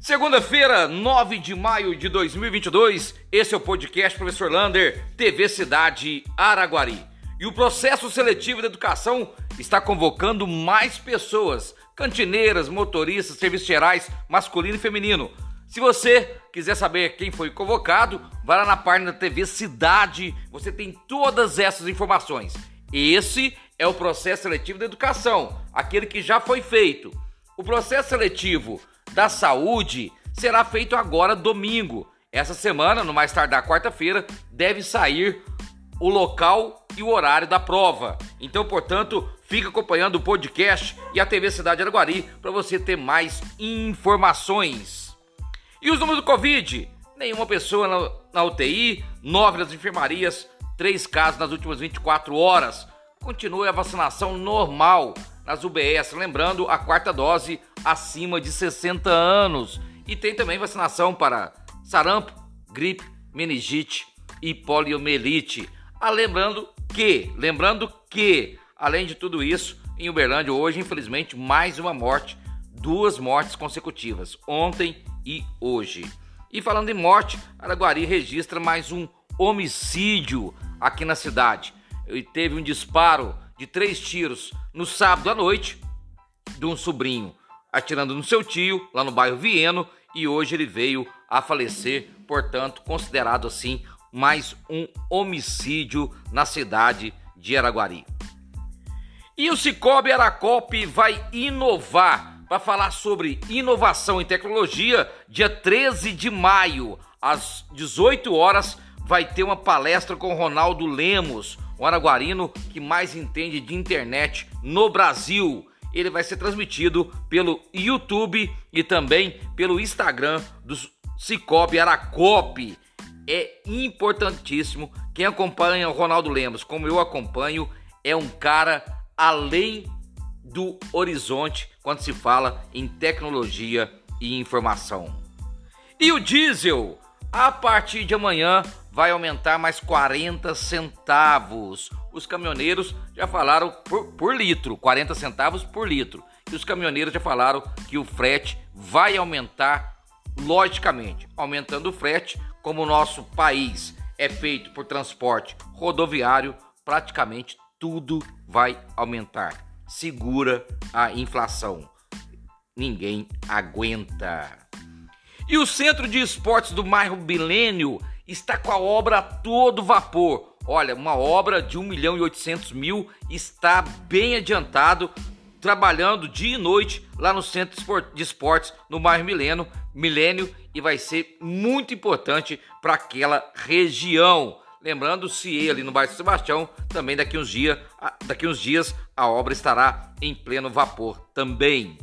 Segunda-feira, 9 de maio de 2022, esse é o podcast Professor Lander, TV Cidade Araguari. E o processo seletivo da educação está convocando mais pessoas, cantineiras, motoristas, serviços gerais, masculino e feminino. Se você quiser saber quem foi convocado, vai lá na página da TV Cidade, você tem todas essas informações. Esse é o processo seletivo da educação, aquele que já foi feito. O processo seletivo da saúde será feito agora domingo. Essa semana, no mais tardar quarta-feira, deve sair o local e o horário da prova. Então, portanto, fica acompanhando o podcast e a TV Cidade Araguari para você ter mais informações. E os números do Covid? Nenhuma pessoa na, na UTI, nove nas enfermarias, três casos nas últimas 24 horas. Continue a vacinação normal nas UBS, lembrando a quarta dose acima de 60 anos. E tem também vacinação para sarampo, gripe, meningite e poliomielite. Ah, lembrando que, lembrando que, além de tudo isso, em Uberlândia hoje, infelizmente, mais uma morte, duas mortes consecutivas, ontem e hoje. E falando em morte, Araguari registra mais um homicídio aqui na cidade. E teve um disparo de três tiros no sábado à noite de um sobrinho atirando no seu tio lá no bairro Vieno e hoje ele veio a falecer, portanto, considerado assim mais um homicídio na cidade de Araguari. E o Cicobi Aracop vai inovar para falar sobre inovação e tecnologia. Dia 13 de maio, às 18 horas, vai ter uma palestra com Ronaldo Lemos, o araguarino que mais entende de internet no Brasil. Ele vai ser transmitido pelo YouTube e também pelo Instagram do Cicobi Aracope. É importantíssimo. Quem acompanha o Ronaldo Lemos, como eu acompanho, é um cara além do horizonte quando se fala em tecnologia e informação. E o diesel, a partir de amanhã, vai aumentar mais 40 centavos. Os caminhoneiros já falaram por, por, litro, 40 centavos por litro. E os caminhoneiros já falaram que o frete vai aumentar logicamente, aumentando o frete, como o nosso país é feito por transporte rodoviário, praticamente tudo vai aumentar. Segura a inflação. Ninguém aguenta. E o Centro de Esportes do Bairro Bilênio está com a obra a todo vapor. Olha, uma obra de 1 milhão e 800 mil está bem adiantado, trabalhando dia e noite lá no Centro de Esportes no bairro Milênio, Milênio e vai ser muito importante para aquela região. Lembrando, se ali no bairro Sebastião, também daqui uns dias, daqui uns dias a obra estará em pleno vapor também.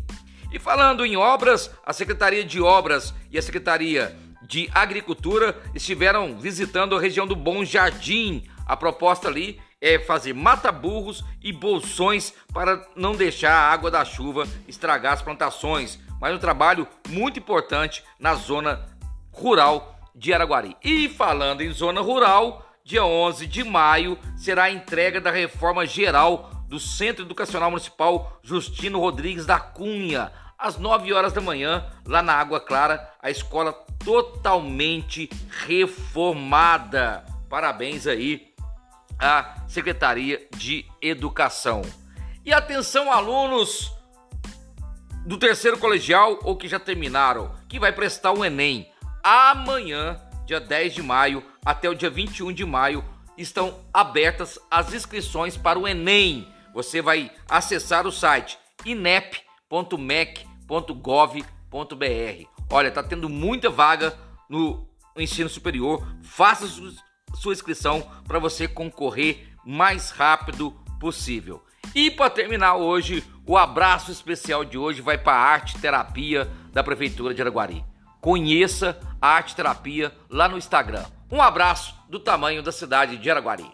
E falando em obras, a Secretaria de Obras e a Secretaria de Agricultura estiveram visitando a região do Bom Jardim. A proposta ali é fazer mata-burros e bolsões para não deixar a água da chuva estragar as plantações. Mas um trabalho muito importante na zona rural de Araguari. E falando em zona rural, dia 11 de maio será a entrega da reforma geral do Centro Educacional Municipal Justino Rodrigues da Cunha às 9 horas da manhã, lá na Água Clara, a escola totalmente reformada. Parabéns aí à Secretaria de Educação. E atenção, alunos do terceiro colegial ou que já terminaram, que vai prestar o Enem. Amanhã, dia 10 de maio, até o dia 21 de maio, estão abertas as inscrições para o Enem. Você vai acessar o site inep.mec ensino.gov.br. Olha, tá tendo muita vaga no ensino superior. Faça sua inscrição para você concorrer mais rápido possível. E para terminar hoje, o abraço especial de hoje vai para a Arte Terapia da Prefeitura de Araguari. Conheça a Arte Terapia lá no Instagram. Um abraço do tamanho da cidade de Araguari.